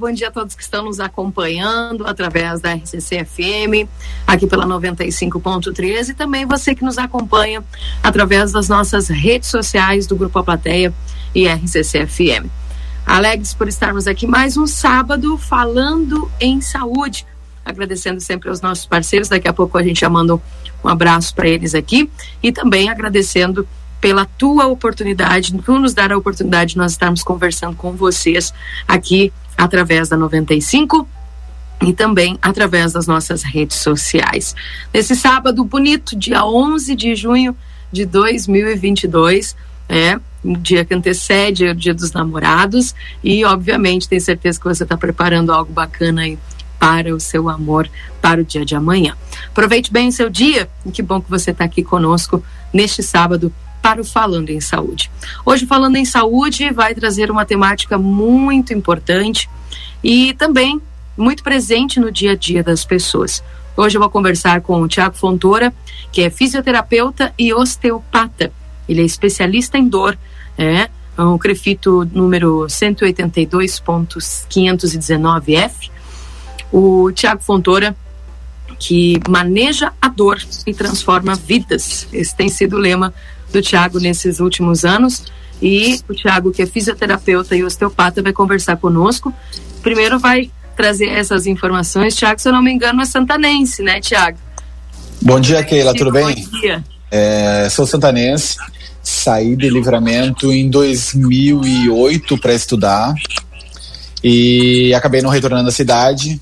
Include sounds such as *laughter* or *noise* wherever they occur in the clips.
Bom dia a todos que estão nos acompanhando através da RCC FM, aqui pela 95.13 e também você que nos acompanha através das nossas redes sociais do Grupo A Plateia e RCC FM. Alegres por estarmos aqui mais um sábado falando em saúde. Agradecendo sempre aos nossos parceiros, daqui a pouco a gente já manda um abraço para eles aqui e também agradecendo pela tua oportunidade, por nos dar a oportunidade de nós estarmos conversando com vocês aqui através da 95 e também através das nossas redes sociais. Nesse sábado bonito, dia 11 de junho de 2022, é o dia que antecede o Dia dos Namorados e, obviamente, tenho certeza que você está preparando algo bacana aí para o seu amor para o dia de amanhã. Aproveite bem o seu dia e que bom que você está aqui conosco neste sábado para o Falando em Saúde. Hoje, Falando em Saúde, vai trazer uma temática muito importante e também muito presente no dia a dia das pessoas. Hoje eu vou conversar com o Tiago Fontoura, que é fisioterapeuta e osteopata. Ele é especialista em dor, é, é um crefito número 182.519F. O Tiago Fontoura que maneja a dor e transforma vidas. Esse tem sido o lema do Tiago nesses últimos anos. E o Tiago, que é fisioterapeuta e osteopata, vai conversar conosco. Primeiro vai trazer essas informações. Tiago, se eu não me engano, é santanense, né, Tiago? Bom dia, Keila, tudo bem? Bom dia. É, sou santanense, saí de livramento em 2008 para estudar e acabei não retornando à cidade.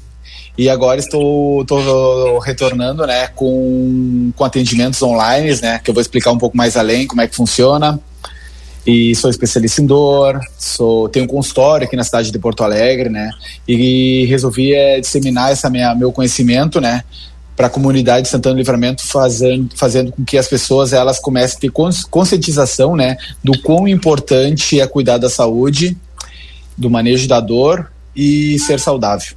E agora estou, estou retornando, né, com, com atendimentos online, né, que eu vou explicar um pouco mais além como é que funciona. E sou especialista em dor, sou, tenho um consultório aqui na cidade de Porto Alegre, né, e resolvi é, disseminar minha, meu conhecimento, né, para a comunidade de Santana do Livramento, fazendo, fazendo com que as pessoas elas comecem a ter conscientização, né, do quão importante é cuidar da saúde, do manejo da dor e ser saudável.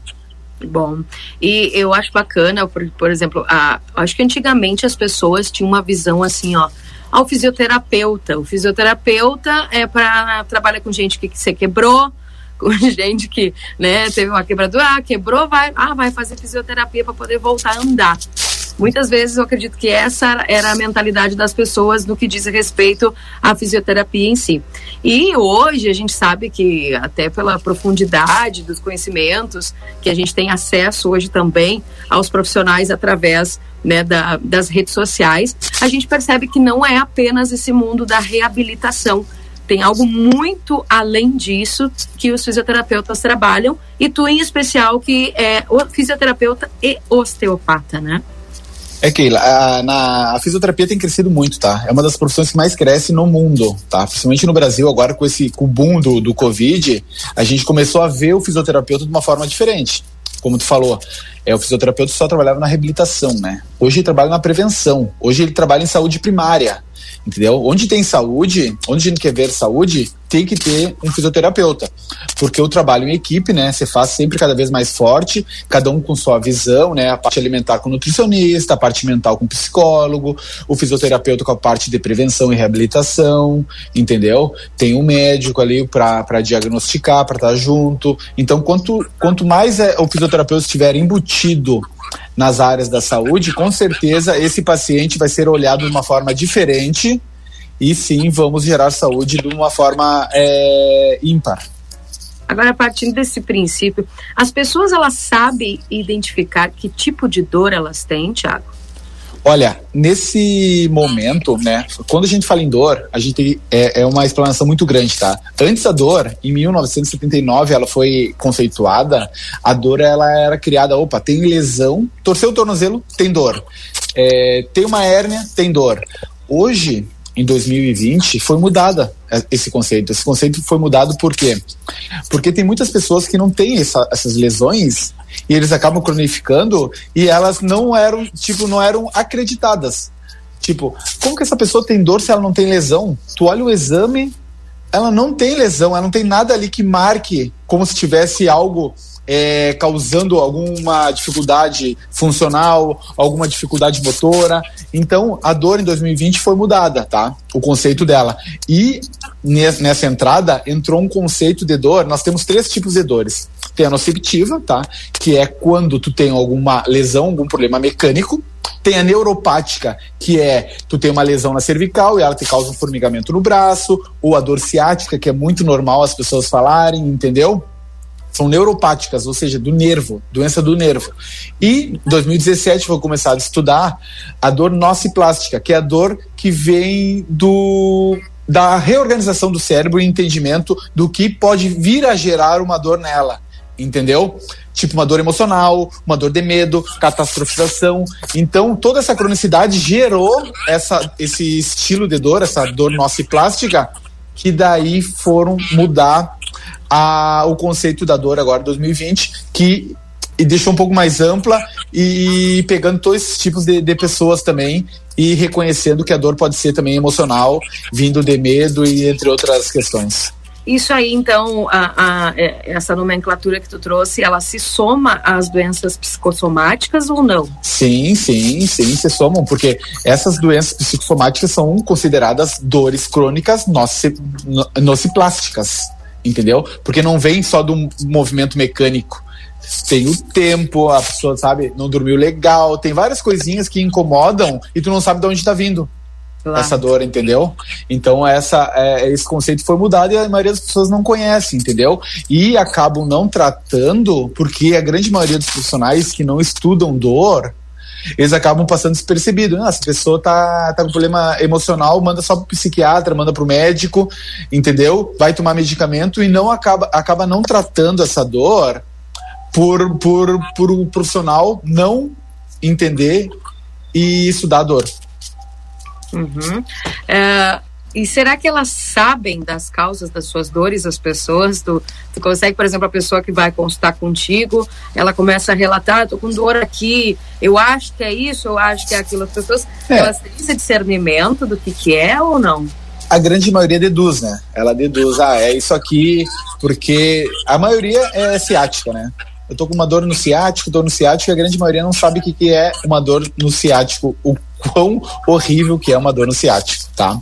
Bom, e eu acho bacana, por, por exemplo, a, acho que antigamente as pessoas tinham uma visão assim, ó, ao fisioterapeuta. O fisioterapeuta é para trabalhar com gente que, que você quebrou, *laughs* com gente que, né, teve uma quebradura, ah, quebrou, vai, ah, vai fazer fisioterapia para poder voltar a andar. Muitas vezes eu acredito que essa era a mentalidade das pessoas no que diz respeito à fisioterapia em si. E hoje a gente sabe que, até pela profundidade dos conhecimentos, que a gente tem acesso hoje também aos profissionais através né, da, das redes sociais, a gente percebe que não é apenas esse mundo da reabilitação. Tem algo muito além disso que os fisioterapeutas trabalham, e tu em especial, que é o fisioterapeuta e osteopata, né? É, Keila, a, na, a fisioterapia tem crescido muito, tá? É uma das profissões que mais cresce no mundo, tá? Principalmente no Brasil, agora com esse com boom do, do Covid, a gente começou a ver o fisioterapeuta de uma forma diferente. Como tu falou, é, o fisioterapeuta só trabalhava na reabilitação, né? Hoje ele trabalha na prevenção. Hoje ele trabalha em saúde primária entendeu? Onde tem saúde, onde a gente quer ver saúde, tem que ter um fisioterapeuta, porque o trabalho em equipe, né, você faz sempre cada vez mais forte, cada um com sua visão, né, a parte alimentar com nutricionista, a parte mental com psicólogo, o fisioterapeuta com a parte de prevenção e reabilitação, entendeu? Tem um médico ali para diagnosticar, para estar junto. Então, quanto, quanto mais é, o fisioterapeuta estiver embutido nas áreas da saúde, com certeza esse paciente vai ser olhado de uma forma diferente e sim vamos gerar saúde de uma forma é, ímpar. Agora, partindo desse princípio, as pessoas elas sabem identificar que tipo de dor elas têm, Tiago? Olha, nesse momento, né, quando a gente fala em dor, a gente é, é uma explanação muito grande, tá? Antes da dor, em 1979, ela foi conceituada, a dor ela era criada, opa, tem lesão, torceu o tornozelo, tem dor. É, tem uma hérnia, tem dor. Hoje, em 2020 foi mudada esse conceito. Esse conceito foi mudado por quê? Porque tem muitas pessoas que não têm essa, essas lesões e eles acabam cronificando e elas não eram, tipo, não eram acreditadas. Tipo, como que essa pessoa tem dor se ela não tem lesão? Tu olha o exame, ela não tem lesão, ela não tem nada ali que marque como se tivesse algo é, causando alguma dificuldade funcional, alguma dificuldade motora. Então, a dor em 2020 foi mudada, tá? O conceito dela. E nessa entrada entrou um conceito de dor. Nós temos três tipos de dores. Tem a nociceptiva, tá? Que é quando tu tem alguma lesão, algum problema mecânico. Tem a neuropática, que é tu tem uma lesão na cervical e ela te causa um formigamento no braço, ou a dor ciática, que é muito normal as pessoas falarem, entendeu? São neuropáticas, ou seja, do nervo, doença do nervo. E em 2017 foi começado a estudar a dor nociplástica, que é a dor que vem do da reorganização do cérebro e entendimento do que pode vir a gerar uma dor nela, entendeu? Tipo uma dor emocional, uma dor de medo, catastrofização. Então, toda essa cronicidade gerou essa, esse estilo de dor, essa dor nociplástica, que daí foram mudar a, o conceito da dor agora 2020, que e deixou um pouco mais ampla e pegando todos esses tipos de, de, pessoas também e reconhecendo que a dor pode ser também emocional, vindo de medo e entre outras questões. Isso aí, então, a, a, é, essa nomenclatura que tu trouxe, ela se soma às doenças psicossomáticas ou não? Sim, sim, sim, se somam, porque essas doenças psicossomáticas são consideradas dores crônicas nociplásticas entendeu? Porque não vem só do movimento mecânico. Tem o tempo, a pessoa, sabe, não dormiu legal, tem várias coisinhas que incomodam e tu não sabe de onde está vindo. Claro. essa dor, entendeu? Então essa é, esse conceito foi mudado e a maioria das pessoas não conhece, entendeu? E acabam não tratando porque a grande maioria dos profissionais que não estudam dor eles acabam passando despercebido. Ah, essa pessoa tá, tá com problema emocional, manda só pro psiquiatra, manda pro médico, entendeu? Vai tomar medicamento e não acaba, acaba não tratando essa dor por, por, por o profissional não entender e estudar a dor. Uhum. É, e será que elas sabem das causas das suas dores, as pessoas? Tu, tu consegue, por exemplo, a pessoa que vai consultar contigo, ela começa a relatar, tô com dor aqui, eu acho que é isso, eu acho que é aquilo. As pessoas, é. elas têm esse discernimento do que, que é ou não? A grande maioria deduz, né? Ela deduz, ah, é isso aqui, porque a maioria é ciática, né? Eu tô com uma dor no ciático, dor no ciático, e a grande maioria não sabe o que, que é uma dor no ciático, o quão horrível que é uma dor no ciático, tá?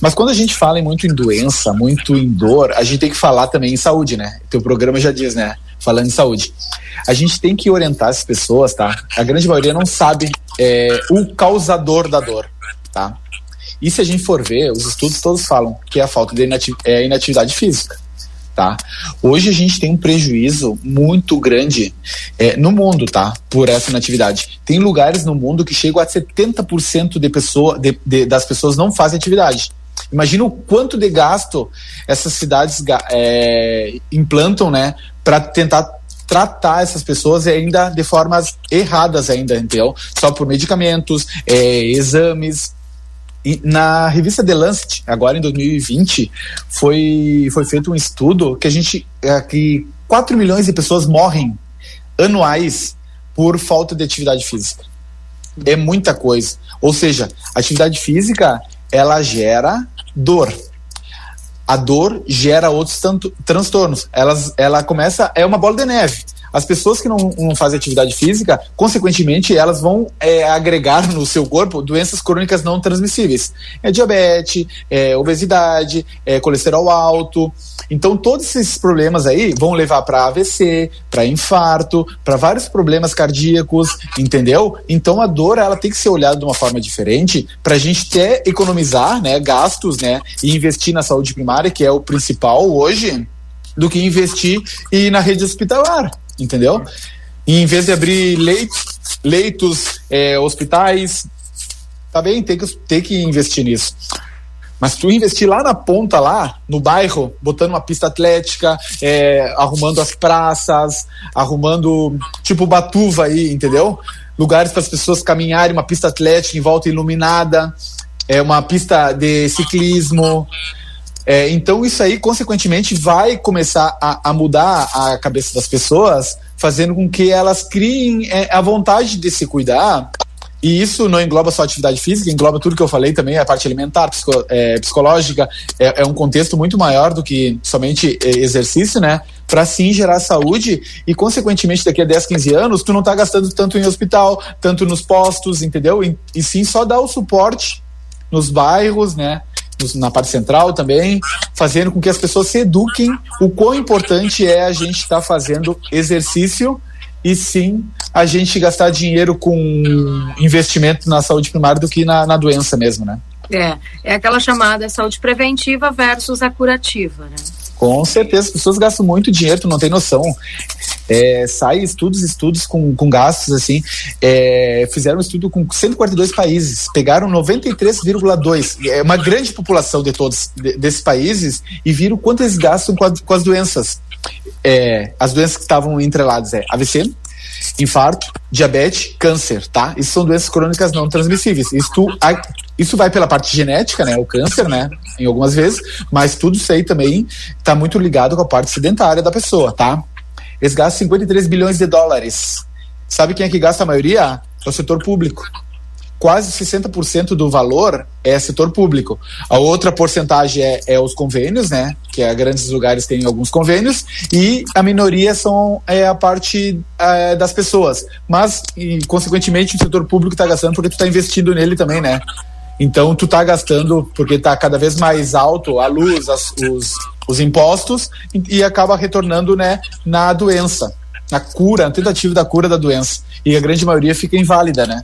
Mas quando a gente fala muito em doença, muito em dor, a gente tem que falar também em saúde, né? Teu programa já diz, né? Falando em saúde. A gente tem que orientar as pessoas, tá? A grande maioria não sabe é, o causador da dor, tá? E se a gente for ver, os estudos todos falam que é a falta de é, inatividade física. Tá? Hoje a gente tem um prejuízo muito grande é, no mundo, tá? Por essa inatividade. Tem lugares no mundo que chegam a 70% de pessoa, de, de, das pessoas não fazem atividade. Imagina o quanto de gasto essas cidades é, implantam, né? Para tentar tratar essas pessoas ainda de formas erradas ainda, entendeu? Só por medicamentos, é, exames, na revista The Lancet, agora em 2020, foi, foi feito um estudo que a gente é, que 4 milhões de pessoas morrem anuais por falta de atividade física. É muita coisa. Ou seja, atividade física ela gera dor. A dor gera outros tanto, transtornos. Elas, ela começa é uma bola de neve. As pessoas que não, não fazem atividade física, consequentemente, elas vão é, agregar no seu corpo doenças crônicas não transmissíveis. É diabetes, é obesidade, é colesterol alto. Então, todos esses problemas aí vão levar para AVC, para infarto, para vários problemas cardíacos, entendeu? Então, a dor ela tem que ser olhada de uma forma diferente para a gente até economizar né, gastos né, e investir na saúde primária, que é o principal hoje, do que investir e ir na rede hospitalar entendeu? E em vez de abrir leitos, leitos é, hospitais tá bem, tem que, tem que investir nisso. Mas tu investir lá na ponta, lá, no bairro, botando uma pista atlética, é, arrumando as praças, arrumando, tipo, Batuva aí, entendeu? Lugares para as pessoas caminharem, uma pista atlética em volta iluminada, é uma pista de ciclismo. É, então, isso aí, consequentemente, vai começar a, a, mudar a cabeça das pessoas, fazendo com que elas criem é, a vontade de se cuidar e isso não engloba só atividade física, engloba tudo que eu falei também, a parte alimentar, psico, é, psicológica, é, é, um contexto muito maior do que somente é, exercício, né? Para sim gerar saúde e, consequentemente, daqui a 10, 15 anos, tu não tá gastando tanto em hospital, tanto nos postos, entendeu? E, e sim só dar o suporte nos bairros, né? Na parte central também, fazendo com que as pessoas se eduquem o quão importante é a gente estar tá fazendo exercício e sim a gente gastar dinheiro com investimento na saúde primária do que na, na doença mesmo, né? É, é aquela chamada saúde preventiva versus a curativa, né? Com certeza, as pessoas gastam muito dinheiro, tu não tem noção. É, sai estudos, estudos com, com gastos, assim. É, fizeram um estudo com 142 países, pegaram 93,2, é uma grande população de todos de, desses países, e viram quanto eles gastam com, a, com as doenças é, as doenças que estavam entreladas é AVC, infarto, diabetes, câncer, tá? Isso são doenças crônicas não transmissíveis. Isso, isso vai pela parte genética, né? O câncer, né? Em algumas vezes, mas tudo isso aí também está muito ligado com a parte sedentária da pessoa, tá? Eles gastam 53 bilhões de dólares. Sabe quem é que gasta a maioria? É o setor público quase 60% do valor é setor público. A outra porcentagem é, é, os convênios, né? Que é grandes lugares têm alguns convênios, e a minoria são é, a parte é, das pessoas. Mas, e, consequentemente, o setor público está gastando porque tu está investindo nele também, né? Então, tu está gastando porque está cada vez mais alto a luz, as, os, os impostos, e, e acaba retornando né, na doença, na cura, na tentativa da cura da doença. E a grande maioria fica inválida, né?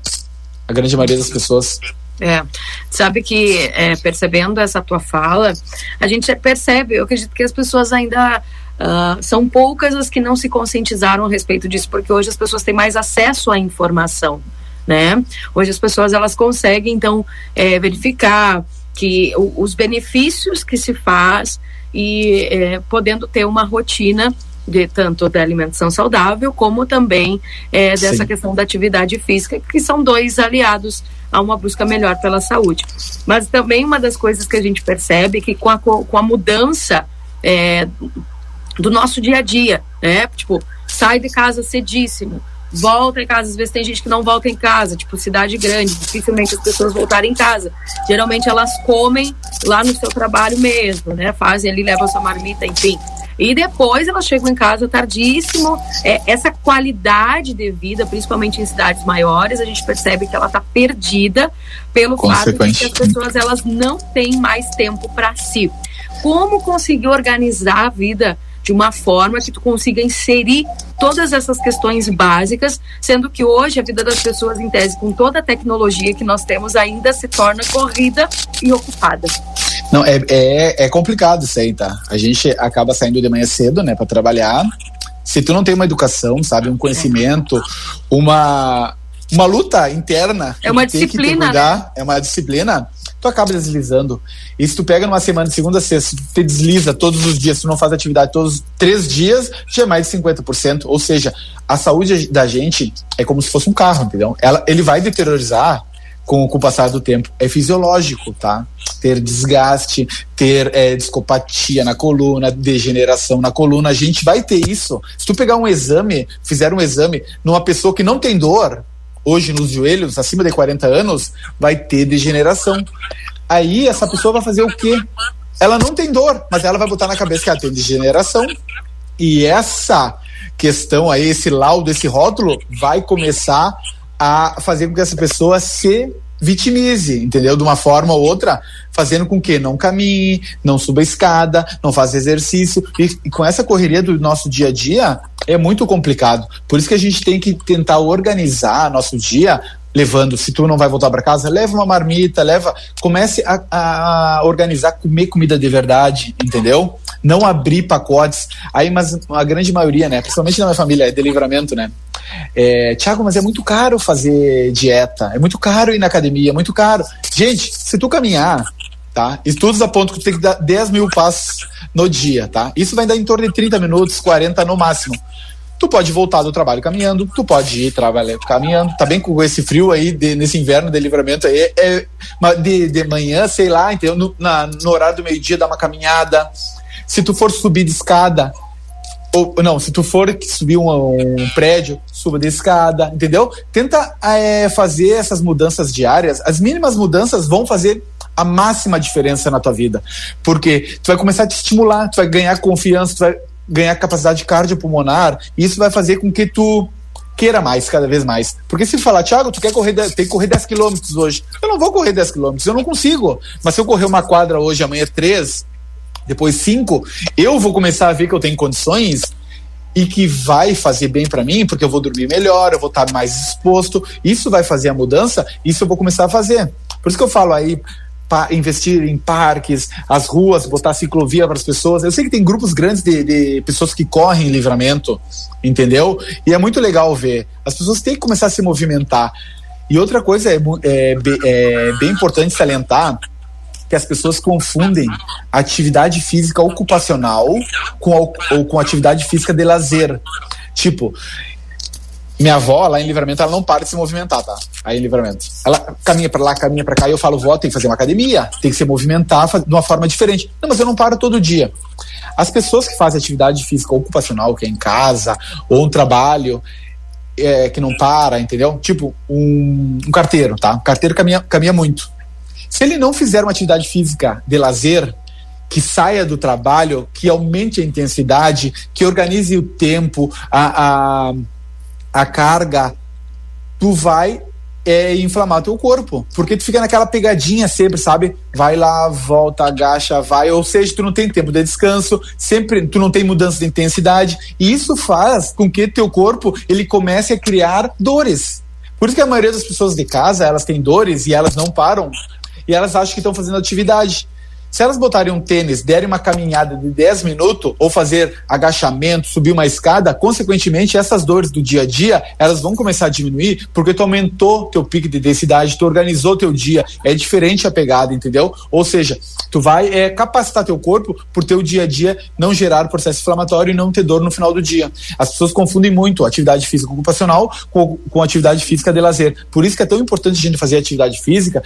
A grande maioria das pessoas. É, sabe que é, percebendo essa tua fala, a gente percebe, eu acredito que as pessoas ainda uh, são poucas as que não se conscientizaram a respeito disso, porque hoje as pessoas têm mais acesso à informação, né? Hoje as pessoas elas conseguem então é, verificar que o, os benefícios que se faz e é, podendo ter uma rotina de tanto da alimentação saudável como também é, dessa Sim. questão da atividade física, que são dois aliados a uma busca melhor pela saúde. Mas também uma das coisas que a gente percebe é que com a, com a mudança é, do nosso dia a dia, né? Tipo, sai de casa cedíssimo, volta em casa. Às vezes tem gente que não volta em casa, tipo cidade grande, dificilmente as pessoas voltarem em casa. Geralmente elas comem lá no seu trabalho mesmo, né? Fazem ali, levam sua marmita, enfim. E depois elas chegam em casa tardíssimo. É, essa qualidade de vida, principalmente em cidades maiores, a gente percebe que ela está perdida pelo fato de que as pessoas elas não têm mais tempo para si. Como conseguir organizar a vida de uma forma que tu consiga inserir todas essas questões básicas, sendo que hoje a vida das pessoas, em tese, com toda a tecnologia que nós temos, ainda se torna corrida e ocupada. Não, é, é, é complicado isso aí, tá? A gente acaba saindo de manhã cedo, né, para trabalhar. Se tu não tem uma educação, sabe, um conhecimento, uma uma luta interna, é uma disciplina, cuidar, né? é uma disciplina, tu acaba deslizando. E se tu pega numa semana de segunda a sexta, tu te desliza todos os dias, tu não faz atividade todos os três dias, já é mais de 50%. Ou seja, a saúde da gente é como se fosse um carro, entendeu? Ela, ele vai deteriorizar com, com o passar do tempo. É fisiológico, tá? Ter desgaste, ter é, na coluna, degeneração na coluna, a gente vai ter isso. Se tu pegar um exame, fizer um exame numa pessoa que não tem dor, hoje nos joelhos, acima de 40 anos, vai ter degeneração. Aí essa pessoa vai fazer o quê? Ela não tem dor, mas ela vai botar na cabeça que ela tem degeneração. E essa questão aí, esse laudo, esse rótulo, vai começar a fazer com que essa pessoa se vitimize, entendeu? De uma forma ou outra, fazendo com que não caminhe, não suba escada, não faça exercício. E, e, com essa correria do nosso dia a dia, é muito complicado. Por isso que a gente tem que tentar organizar nosso dia. Levando, se tu não vai voltar para casa, leva uma marmita, leva, comece a, a organizar, comer comida de verdade, entendeu? Não abrir pacotes. Aí, mas a grande maioria, né? Principalmente na minha família, é de livramento, né? É, Tiago, mas é muito caro fazer dieta, é muito caro ir na academia, é muito caro. Gente, se tu caminhar, tá? Estudos apontam que tu tem que dar 10 mil passos no dia, tá? Isso vai dar em torno de 30 minutos, 40 no máximo. Tu pode voltar do trabalho caminhando, tu pode ir trabalhar caminhando. Tá bem com esse frio aí, de, nesse inverno de livramento aí, é, de, de manhã, sei lá, entendeu? No, na, no horário do meio-dia, dá uma caminhada. Se tu for subir de escada, ou não, se tu for subir um, um prédio, suba de escada, entendeu? Tenta é, fazer essas mudanças diárias. As mínimas mudanças vão fazer a máxima diferença na tua vida. Porque tu vai começar a te estimular, tu vai ganhar confiança, tu vai ganhar capacidade cardiopulmonar, e isso vai fazer com que tu queira mais, cada vez mais. Porque se falar, Thiago, tu quer correr, tem que correr 10 quilômetros hoje. Eu não vou correr 10 quilômetros, eu não consigo. Mas se eu correr uma quadra hoje, amanhã 3, depois 5, eu vou começar a ver que eu tenho condições e que vai fazer bem para mim, porque eu vou dormir melhor, eu vou estar mais exposto. Isso vai fazer a mudança, isso eu vou começar a fazer. Por isso que eu falo aí, investir em parques, as ruas, botar ciclovia para as pessoas. Eu sei que tem grupos grandes de, de, pessoas que correm em livramento, entendeu? E é muito legal ver. As pessoas têm que começar a se movimentar. E outra coisa é, é, é bem importante salientar que as pessoas confundem atividade física ocupacional com, ou com atividade física de lazer. Tipo, minha avó, lá em Livramento, ela não para de se movimentar, tá? Aí em Livramento. Ela caminha para lá, caminha para cá, e eu falo, vó, tem que fazer uma academia, tem que se movimentar de uma forma diferente. Não, mas eu não paro todo dia. As pessoas que fazem atividade física ocupacional, que é em casa, ou um trabalho, é, que não para, entendeu? Tipo, um, um carteiro, tá? Um carteiro caminha, caminha muito. Se ele não fizer uma atividade física de lazer, que saia do trabalho, que aumente a intensidade, que organize o tempo, a, a a carga, tu vai é, inflamar teu corpo. Porque tu fica naquela pegadinha sempre, sabe? Vai lá, volta, agacha, vai. Ou seja, tu não tem tempo de descanso, sempre tu não tem mudança de intensidade. E isso faz com que teu corpo ele comece a criar dores. Por isso que a maioria das pessoas de casa, elas têm dores e elas não param. E elas acham que estão fazendo atividade. Se elas botarem um tênis, derem uma caminhada de 10 minutos ou fazer agachamento, subir uma escada, consequentemente essas dores do dia a dia, elas vão começar a diminuir porque tu aumentou teu pico de densidade, tu organizou teu dia, é diferente a pegada, entendeu? Ou seja, tu vai é, capacitar teu corpo por teu dia a dia não gerar processo inflamatório e não ter dor no final do dia. As pessoas confundem muito atividade física ocupacional com, com atividade física de lazer. Por isso que é tão importante a gente fazer atividade física,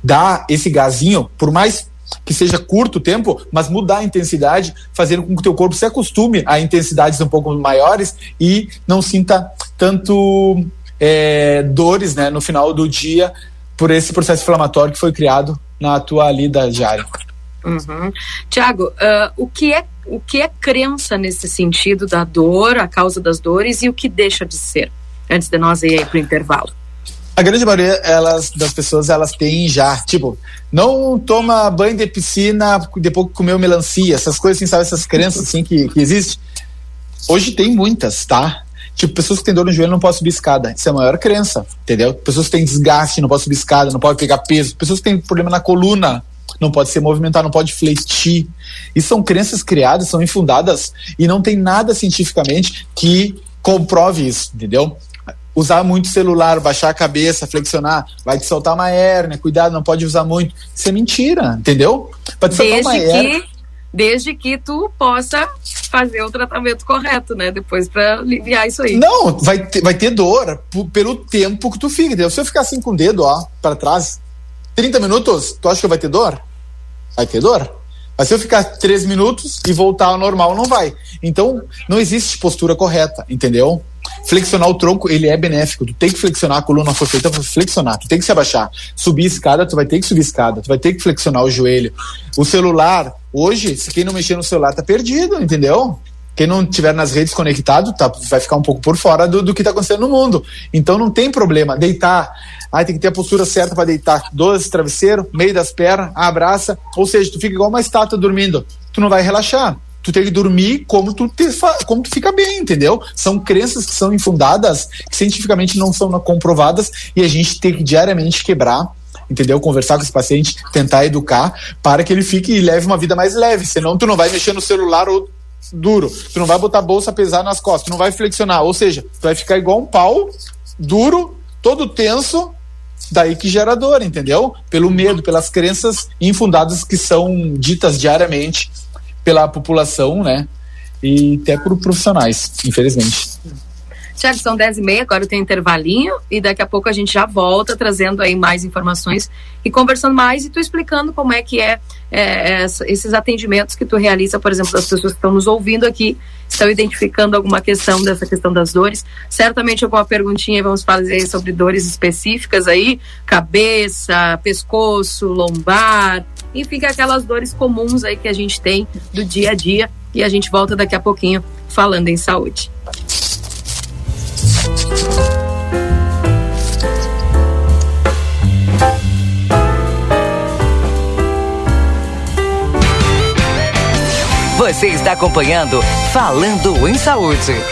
dar esse gazinho, por mais que seja curto tempo, mas mudar a intensidade, fazendo com que o teu corpo se acostume a intensidades um pouco maiores e não sinta tanto é, dores né, no final do dia por esse processo inflamatório que foi criado na tua lida diária. Uhum. Tiago, uh, o, que é, o que é crença nesse sentido da dor, a causa das dores e o que deixa de ser? Antes de nós ir para o intervalo a grande maioria elas, das pessoas elas têm já, tipo, não toma banho de piscina depois comeu melancia, essas coisas assim, sabe, essas crenças assim que, que existem. Hoje tem muitas, tá? Tipo, pessoas que têm dor no joelho não podem subir escada. Isso é a maior crença, entendeu? Pessoas que têm desgaste, não podem subir escada, não podem pegar peso. Pessoas que têm problema na coluna, não pode se movimentar, não pode fletir. Isso são crenças criadas, são infundadas e não tem nada cientificamente que comprove isso, entendeu? Usar muito celular, baixar a cabeça, flexionar, vai te soltar uma hérnia, cuidado, não pode usar muito. Isso é mentira, entendeu? Te soltar uma hérnia. Desde que tu possa fazer o tratamento correto, né? Depois para aliviar isso aí. Não, vai ter, vai ter dor pelo tempo que tu fica, entendeu? Se eu ficar assim com o dedo, ó, para trás, 30 minutos, tu acha que vai ter dor? Vai ter dor? Mas se eu ficar três minutos e voltar ao normal, não vai. Então, não existe postura correta, entendeu? Flexionar o tronco, ele é benéfico. Tu tem que flexionar, a coluna foi feita para flexionar. Tu tem que se abaixar. Subir escada, tu vai ter que subir escada. Tu vai ter que flexionar o joelho. O celular, hoje, se quem não mexer no celular tá perdido, entendeu? Quem não tiver nas redes conectado, tá, vai ficar um pouco por fora do, do que está acontecendo no mundo. Então não tem problema. Deitar, aí tem que ter a postura certa para deitar. Doze travesseiro, meio das pernas, abraça. Ou seja, tu fica igual uma estátua dormindo. Tu não vai relaxar tu tem que dormir como tu, te, como tu fica bem, entendeu? São crenças que são infundadas, que cientificamente não são comprovadas, e a gente tem que diariamente quebrar entendeu? Conversar com esse paciente, tentar educar para que ele fique e leve uma vida mais leve. Senão tu não vai mexer no celular ou duro. Tu não vai botar a bolsa pesada nas costas, tu não vai flexionar. Ou seja, tu vai ficar igual um pau, duro, todo tenso, daí que gera dor, entendeu? Pelo medo, pelas crenças infundadas que são ditas diariamente pela população, né? E até por profissionais, infelizmente. Tiago, são 10 e meia, agora tem intervalinho e daqui a pouco a gente já volta trazendo aí mais informações e conversando mais e tu explicando como é que é, é, esses atendimentos que tu realiza, por exemplo, das pessoas que estão nos ouvindo aqui, estão identificando alguma questão dessa questão das dores. Certamente alguma perguntinha vamos fazer sobre dores específicas aí, cabeça, pescoço, lombar, enfim, aquelas dores comuns aí que a gente tem do dia a dia e a gente volta daqui a pouquinho falando em saúde. Você está acompanhando Falando em Saúde.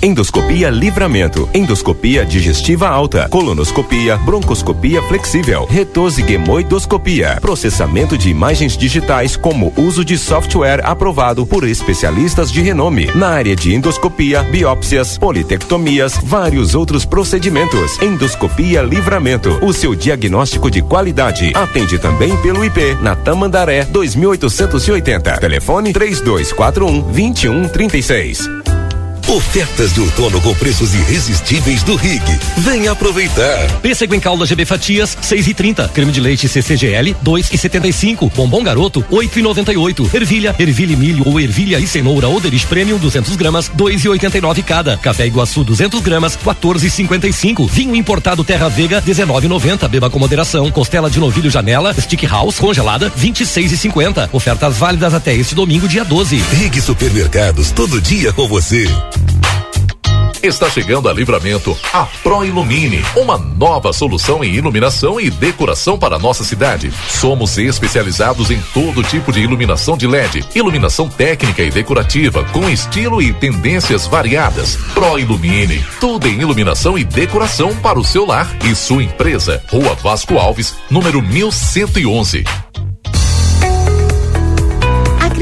Endoscopia Livramento, endoscopia digestiva alta, colonoscopia, broncoscopia flexível, retosigemoidoscopia, processamento de imagens digitais como uso de software aprovado por especialistas de renome na área de endoscopia, biópsias, politectomias, vários outros procedimentos. Endoscopia Livramento, o seu diagnóstico de qualidade. Atende também pelo IP na Tamandaré 2880. Telefone 3241 2136. Ofertas de outono com preços irresistíveis do Rig. Venha aproveitar. Pêssego em calda GB Fatias, 6 e 30. Creme de leite CCGL, 2 e 75. Bombom garoto, 8 e 98. Ervilha, ervilha e milho ou ervilha e cenoura Oderich Premium, 200 gramas, 2 e 89 cada. Café Iguaçu, 200 gramas, 14 e 55. Vinho importado Terra Vega, 19,90. Beba com moderação. Costela de novilho Janela, Stick House, congelada, 26 e 50. Ofertas válidas até este domingo, dia 12. Rig Supermercados, todo dia com você. Está chegando a Livramento a Pro Ilumine, uma nova solução em iluminação e decoração para nossa cidade. Somos especializados em todo tipo de iluminação de LED, iluminação técnica e decorativa com estilo e tendências variadas. Pro Ilumine, tudo em iluminação e decoração para o seu lar e sua empresa. Rua Vasco Alves, número 1111.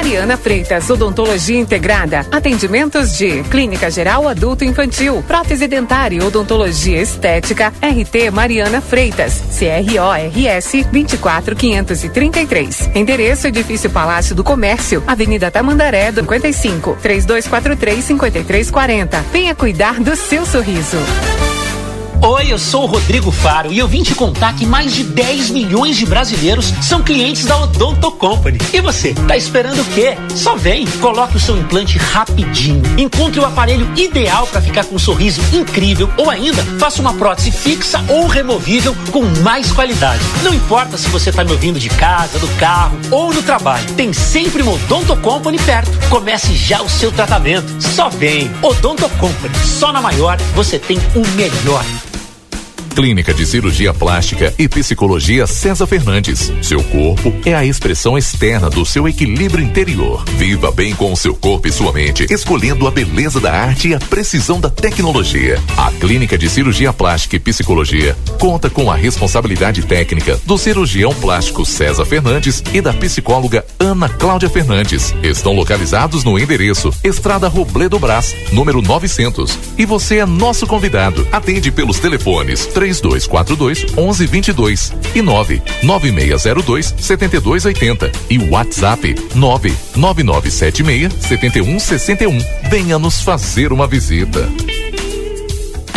Mariana Freitas, Odontologia Integrada. Atendimentos de Clínica Geral Adulto Infantil, Prótese Dentária e Odontologia Estética, RT Mariana Freitas, CRORS 24533. Endereço Edifício Palácio do Comércio, Avenida Tamandaré, 55 3243 5340. Venha cuidar do seu sorriso. Oi, eu sou o Rodrigo Faro e eu vim te contar que mais de 10 milhões de brasileiros são clientes da Odonto Company. E você, tá esperando o quê? Só vem, coloque o seu implante rapidinho, encontre o aparelho ideal para ficar com um sorriso incrível ou ainda faça uma prótese fixa ou removível com mais qualidade. Não importa se você tá me ouvindo de casa, do carro ou no trabalho, tem sempre uma Odonto Company perto. Comece já o seu tratamento. Só vem, Odonto Company. Só na maior você tem o melhor. Clínica de Cirurgia Plástica e Psicologia César Fernandes. Seu corpo é a expressão externa do seu equilíbrio interior. Viva bem com o seu corpo e sua mente, escolhendo a beleza da arte e a precisão da tecnologia. A Clínica de Cirurgia Plástica e Psicologia conta com a responsabilidade técnica do cirurgião plástico César Fernandes e da psicóloga Ana Cláudia Fernandes. Estão localizados no endereço Estrada Robledo Brás, número 900. E você é nosso convidado. Atende pelos telefones 3242 1122 e 99602 7280 e WhatsApp 99976 7161. Venha nos fazer uma visita.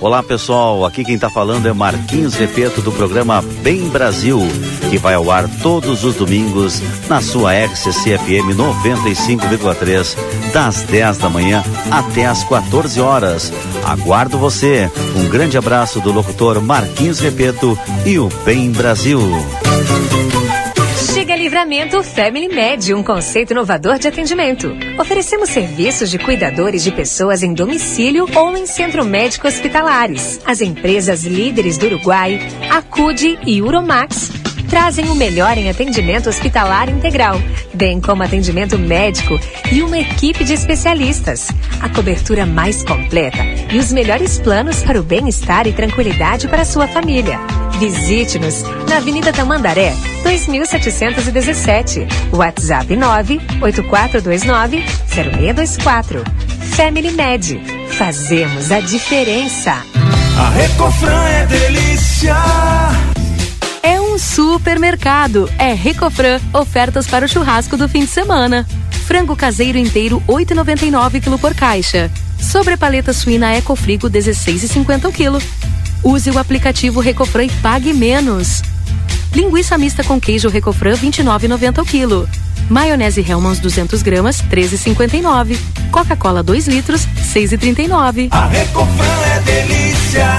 Olá pessoal, aqui quem está falando é Marquinhos Repeto do programa Bem Brasil, que vai ao ar todos os domingos na sua RCC-FM 95,3, das 10 da manhã até as 14 horas. Aguardo você. Um grande abraço do locutor Marquinhos Repeto e o Bem Brasil. Livramento Family Med, um conceito inovador de atendimento. Oferecemos serviços de cuidadores de pessoas em domicílio ou em centro médico hospitalares. As empresas líderes do Uruguai, Acude e Uromax trazem o melhor em atendimento hospitalar integral, bem como atendimento médico e uma equipe de especialistas. A cobertura mais completa e os melhores planos para o bem-estar e tranquilidade para a sua família. Visite-nos na Avenida Tamandaré, 2717. WhatsApp 98429-0624. Family Med. Fazemos a diferença. A Recofran é delícia. É um supermercado. É Recofran. Ofertas para o churrasco do fim de semana. Frango caseiro inteiro 8,99 kg por caixa. Sobre paleta suína Ecofrigo 16,50 kg. Use o aplicativo Recofran e pague menos. Linguiça mista com queijo Recofran 29,90 o quilo. Maionese Hellmann's 200 gramas 13,59. Coca-Cola 2 litros 6,39. A Recofran é delícia.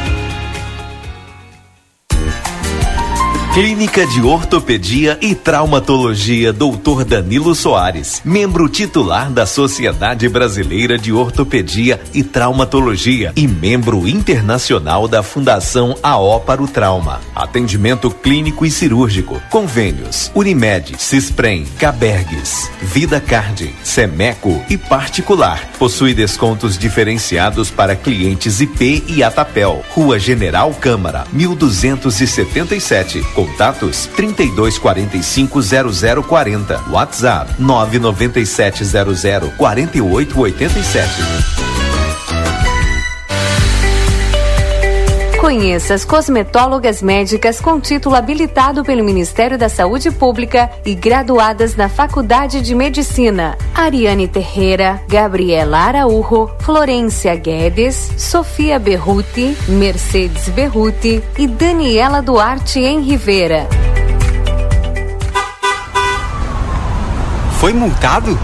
Clínica de Ortopedia e Traumatologia Dr. Danilo Soares, membro titular da Sociedade Brasileira de Ortopedia e Traumatologia e membro internacional da Fundação AO para o Trauma. Atendimento clínico e cirúrgico. Convênios: Unimed, Cisprem, Cabergues, Vida Card, Semeco e particular. Possui descontos diferenciados para clientes IP e Atapel. Rua General Câmara, 1277. Contatos 3245 0040. WhatsApp 99700 4887. Conheça as cosmetólogas médicas com título habilitado pelo Ministério da Saúde Pública e graduadas na Faculdade de Medicina. Ariane Terreira, Gabriela Araújo, Florência Guedes, Sofia Berruti, Mercedes Berruti e Daniela Duarte em Rivera. Foi multado?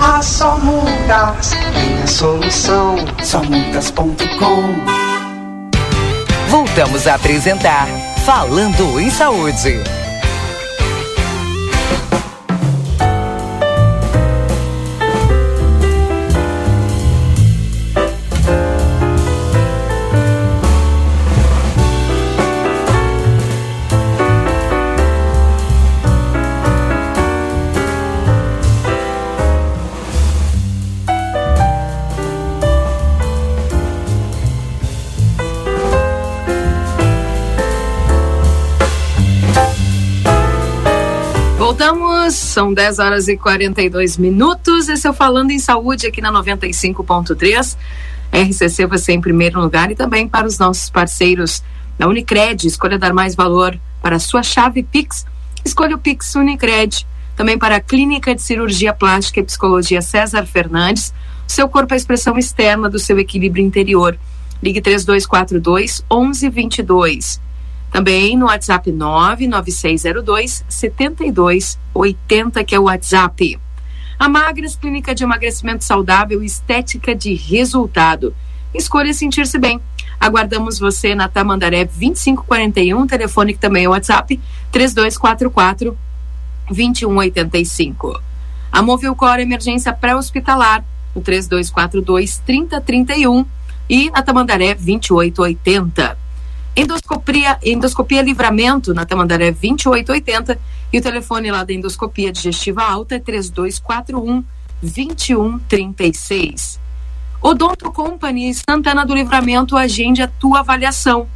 Ah, só multas tem a solução. Somultas.com Voltamos a apresentar Falando em Saúde. São 10 horas e 42 minutos. Esse é o Falando em Saúde aqui na 95.3. RCC você em primeiro lugar e também para os nossos parceiros da Unicred. Escolha dar mais valor para a sua chave Pix escolha o Pix Unicred. Também para a Clínica de Cirurgia Plástica e Psicologia César Fernandes, seu corpo é a expressão externa do seu equilíbrio interior. Ligue 3242 1122. Também no WhatsApp 99602 7280, que é o WhatsApp. A Magras, clínica de emagrecimento saudável estética de resultado. Escolha sentir-se bem. Aguardamos você na Tamandaré 2541, telefone que também é WhatsApp 3244 2185. A Movilcor Emergência Pré-Hospitalar, o 3242 3031 e na Tamandaré 2880. Endoscopia, endoscopia Livramento na Tamandaré 2880 e o telefone lá da endoscopia digestiva alta é 3241 2136. Odonto Company Santana do Livramento agende a tua avaliação.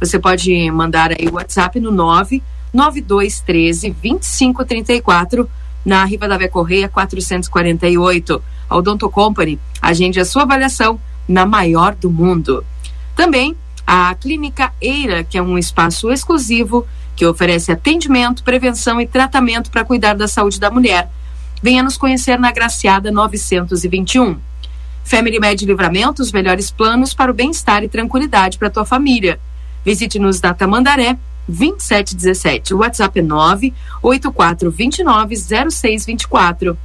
Você pode mandar aí o WhatsApp no 99213 2534 na Riva da Vé Correia 448. A Odonto Company agende a sua avaliação na maior do mundo. Também a Clínica Eira, que é um espaço exclusivo que oferece atendimento, prevenção e tratamento para cuidar da saúde da mulher. Venha nos conhecer na Graciada 921. Family Med Livramento, os melhores planos para o bem-estar e tranquilidade para tua família. Visite-nos na Tamandaré 2717. O WhatsApp é 984290624.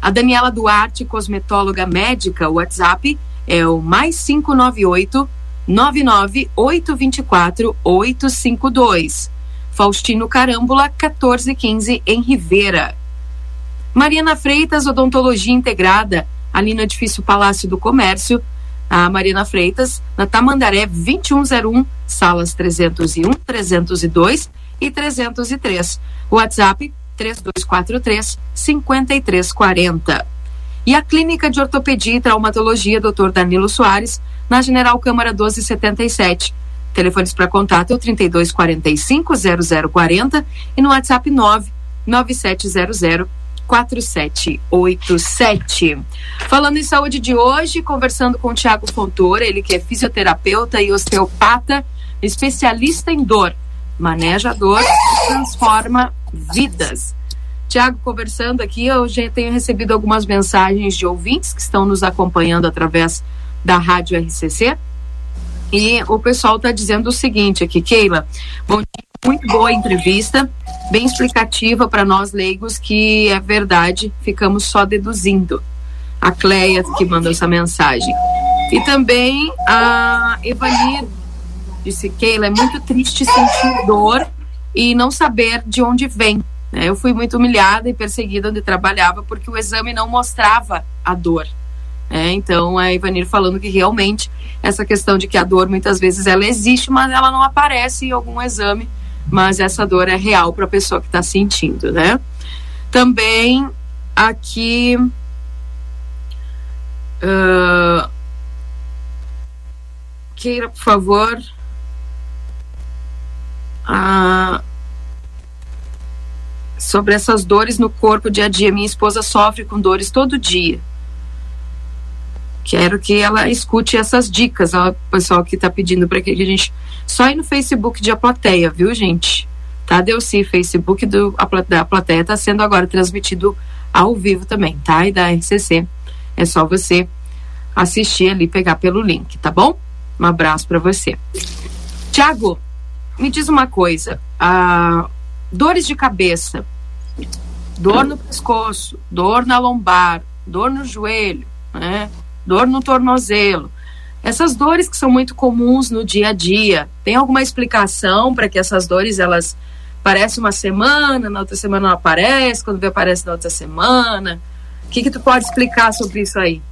A Daniela Duarte, cosmetóloga médica, o WhatsApp é o mais 598 99824 852. Faustino Carambula, 1415, em Rivera. Mariana Freitas, Odontologia Integrada, ali no edifício Palácio do Comércio. A Mariana Freitas, na Tamandaré 2101, salas 301, 302 e 303. WhatsApp 3243 5340. E a Clínica de Ortopedia e Traumatologia, Dr. Danilo Soares, na General Câmara 1277. Telefones para contato é o 3245 0040 e no WhatsApp 9 9700 4787. Falando em saúde de hoje, conversando com o Tiago Fontoura, ele que é fisioterapeuta e osteopata, especialista em dor, maneja a dor e transforma vidas. Tiago, conversando aqui, eu já tenho recebido algumas mensagens de ouvintes que estão nos acompanhando através da Rádio RCC. E o pessoal está dizendo o seguinte aqui, Keila, bom dia, muito boa entrevista, bem explicativa para nós leigos que é verdade, ficamos só deduzindo. A Cleia que mandou essa mensagem. E também a Evanir disse, Keila, é muito triste sentir dor e não saber de onde vem. Né? Eu fui muito humilhada e perseguida onde trabalhava porque o exame não mostrava a dor. É, então a Ivanir falando que realmente essa questão de que a dor muitas vezes ela existe, mas ela não aparece em algum exame, mas essa dor é real para a pessoa que está sentindo, né? Também aqui uh, queira por favor sobre essas dores no corpo dia a dia. Minha esposa sofre com dores todo dia quero que ela escute essas dicas, o pessoal que está pedindo para que a gente só ir no Facebook de A Plateia, viu, gente? Tá, Delci, Facebook do, a, da Plateia está sendo agora transmitido ao vivo também, tá? E da RCC. É só você assistir ali, pegar pelo link, tá bom? Um abraço para você. Tiago, me diz uma coisa: ah, dores de cabeça, dor no pescoço, dor na lombar, dor no joelho, né? dor no tornozelo. Essas dores que são muito comuns no dia a dia, tem alguma explicação para que essas dores elas parecem uma semana, na outra semana não aparece, quando vê aparece na outra semana? O que que tu pode explicar sobre isso aí?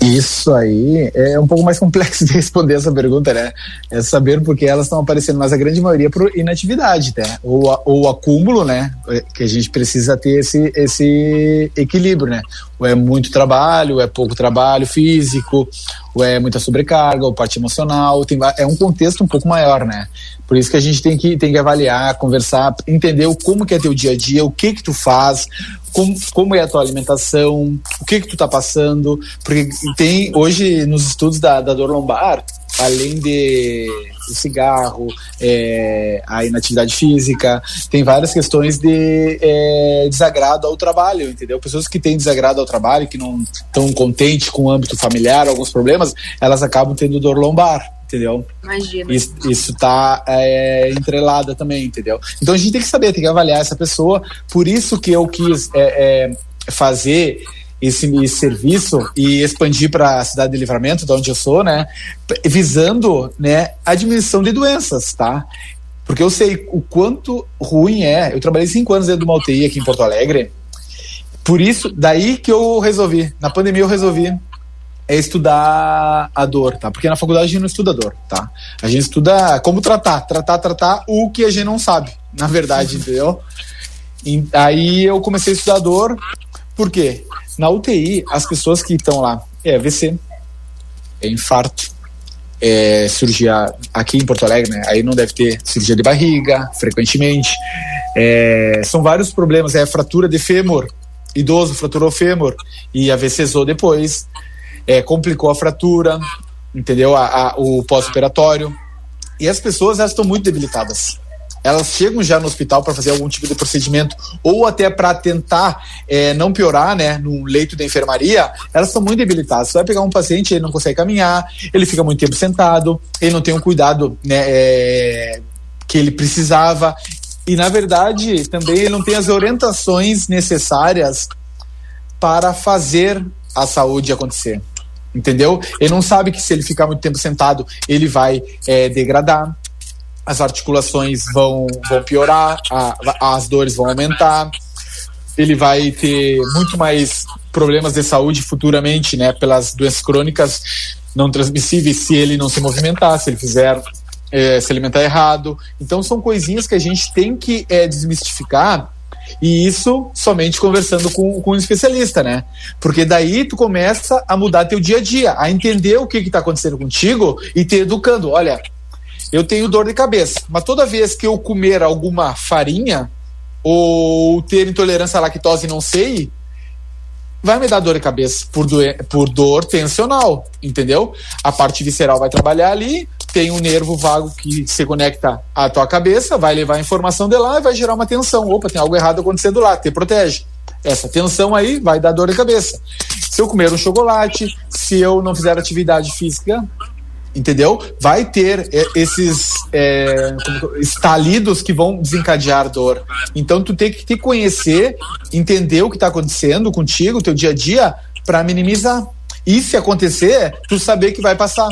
Isso aí é um pouco mais *laughs* complexo de responder essa pergunta, né? É saber porque elas estão aparecendo, mas a grande maioria por inatividade, né? Ou, ou acúmulo, né? Que a gente precisa ter esse, esse equilíbrio, né? Ou é muito trabalho, ou é pouco trabalho físico, ou é muita sobrecarga, ou parte emocional. Tem, é um contexto um pouco maior, né? Por isso que a gente tem que, tem que avaliar, conversar, entender como que é teu dia a dia, o que que tu faz, como, como é a tua alimentação, o que que tu tá passando, porque tem hoje nos estudos da, da dor lombar, além de cigarro, é, a inatividade física, tem várias questões de é, desagrado ao trabalho, entendeu? Pessoas que têm desagrado ao trabalho, que não estão contentes com o âmbito familiar, alguns problemas, elas acabam tendo dor lombar entendeu? Imagina. Isso, isso tá é, entrelada também, entendeu? Então a gente tem que saber, tem que avaliar essa pessoa. Por isso que eu quis é, é, fazer esse, serviço e expandir para a cidade de Livramento, de onde eu sou, né? Visando, né, a diminuição de doenças, tá? Porque eu sei o quanto ruim é. Eu trabalhei cinco anos dentro de uma UTI aqui em Porto Alegre. Por isso, daí que eu resolvi. Na pandemia eu resolvi é estudar a dor, tá? Porque na faculdade a gente não estuda dor, tá? A gente estuda como tratar, tratar, tratar o que a gente não sabe, na verdade, entendeu? E aí eu comecei a estudar dor, por quê? Na UTI, as pessoas que estão lá é AVC, é infarto, é cirurgia aqui em Porto Alegre, né? Aí não deve ter cirurgia de barriga, frequentemente. É, são vários problemas, é fratura de fêmur, idoso fraturou fêmur e AVCzou depois é, complicou a fratura, entendeu? A, a, o pós-operatório. E as pessoas elas estão muito debilitadas. Elas chegam já no hospital para fazer algum tipo de procedimento ou até para tentar é, não piorar, né, num leito da enfermaria, elas estão muito debilitadas. Você vai pegar um paciente, ele não consegue caminhar, ele fica muito tempo sentado, ele não tem um cuidado, né, é, que ele precisava. E na verdade, também ele não tem as orientações necessárias para fazer a saúde acontecer entendeu? Ele não sabe que se ele ficar muito tempo sentado, ele vai é, degradar, as articulações vão, vão piorar, a, as dores vão aumentar, ele vai ter muito mais problemas de saúde futuramente, né, pelas doenças crônicas não transmissíveis se ele não se movimentar, se ele fizer é, se alimentar errado. Então são coisinhas que a gente tem que é, desmistificar e isso somente conversando com, com um especialista, né? Porque daí tu começa a mudar teu dia a dia, a entender o que está acontecendo contigo e te educando. Olha, eu tenho dor de cabeça, mas toda vez que eu comer alguma farinha ou ter intolerância à lactose, não sei, vai me dar dor de cabeça por, por dor tensional, entendeu? A parte visceral vai trabalhar ali, tem um nervo vago que se conecta à tua cabeça, vai levar a informação de lá e vai gerar uma tensão. Opa, tem algo errado acontecendo lá, te protege. Essa tensão aí vai dar dor de cabeça. Se eu comer um chocolate, se eu não fizer atividade física, entendeu? Vai ter é, esses é, estalidos que vão desencadear dor. Então tu tem que te conhecer, entender o que está acontecendo contigo, teu dia a dia, para minimizar. E se acontecer, tu saber que vai passar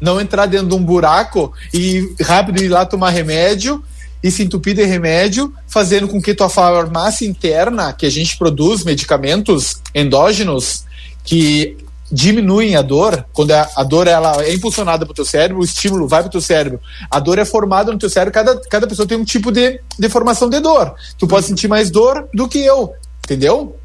não entrar dentro de um buraco e rápido ir lá tomar remédio e se entupir de remédio, fazendo com que tua farmácia interna, que a gente produz medicamentos endógenos que diminuem a dor, quando a, a dor ela é impulsionada para o teu cérebro, o estímulo vai para o teu cérebro, a dor é formada no teu cérebro, cada, cada pessoa tem um tipo de, de formação de dor. Tu pode sentir mais dor do que eu, entendeu?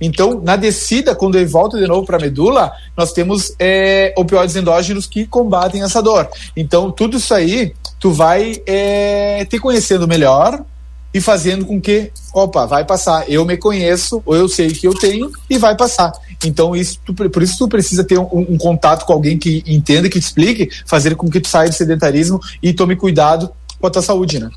Então, na descida, quando ele volta de novo para a medula, nós temos é, opioides endógenos que combatem essa dor. Então, tudo isso aí, tu vai é, te conhecendo melhor e fazendo com que, opa, vai passar. Eu me conheço, ou eu sei que eu tenho e vai passar. Então, isso, tu, por isso tu precisa ter um, um, contato com alguém que entenda, que te explique, fazer com que tu saia do sedentarismo e tome cuidado com a tua saúde, né?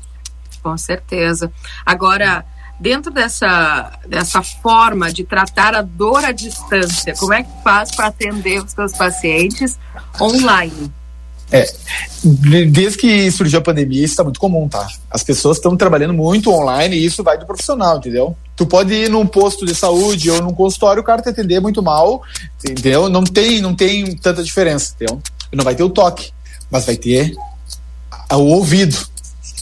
Com certeza. Agora, dentro dessa, dessa forma de tratar a dor à distância, como é que faz para atender os seus pacientes online? É, desde que surgiu a pandemia, isso está muito comum, tá? As pessoas estão trabalhando muito online e isso vai do profissional, entendeu? Tu pode ir num posto de saúde ou num consultório, o cara te atender muito mal, entendeu? Não tem, não tem tanta diferença, entendeu? Não vai ter o toque, mas vai ter o ouvido,